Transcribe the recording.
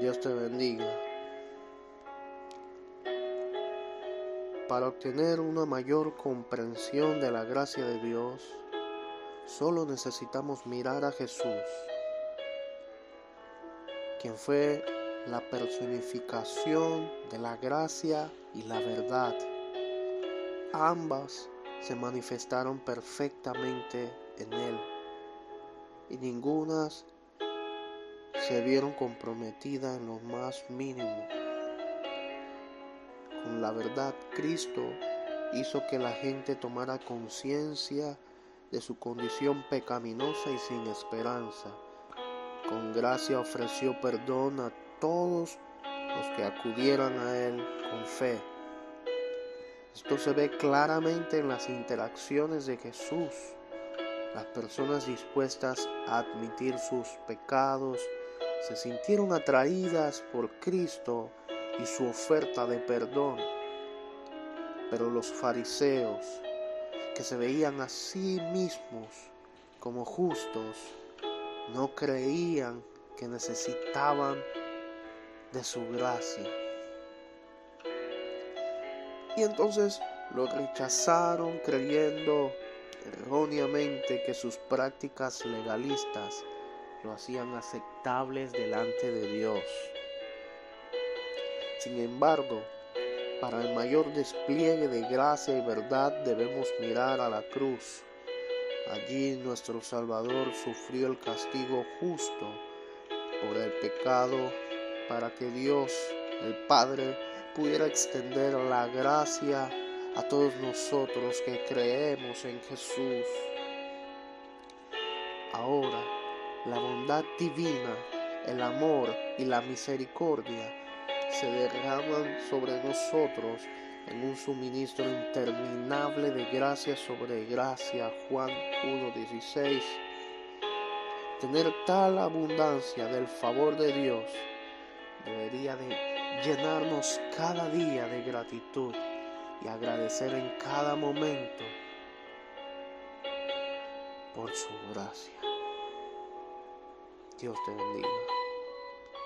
Dios te bendiga. Para obtener una mayor comprensión de la gracia de Dios, solo necesitamos mirar a Jesús, quien fue la personificación de la gracia y la verdad. Ambas se manifestaron perfectamente en Él y ninguna se vieron comprometidas en lo más mínimo. Con la verdad, Cristo hizo que la gente tomara conciencia de su condición pecaminosa y sin esperanza. Con gracia ofreció perdón a todos los que acudieran a Él con fe. Esto se ve claramente en las interacciones de Jesús. Las personas dispuestas a admitir sus pecados se sintieron atraídas por Cristo y su oferta de perdón. Pero los fariseos, que se veían a sí mismos como justos, no creían que necesitaban de su gracia. Y entonces lo rechazaron creyendo erróneamente que sus prácticas legalistas lo hacían aceptables delante de Dios. Sin embargo, para el mayor despliegue de gracia y verdad debemos mirar a la cruz. Allí nuestro Salvador sufrió el castigo justo por el pecado para que Dios, el Padre, pudiera extender la gracia a todos nosotros que creemos en Jesús. Ahora, la bondad divina, el amor y la misericordia se derraman sobre nosotros en un suministro interminable de gracia sobre gracia. Juan 1.16. Tener tal abundancia del favor de Dios debería de llenarnos cada día de gratitud y agradecer en cada momento por su gracia. 就是这个理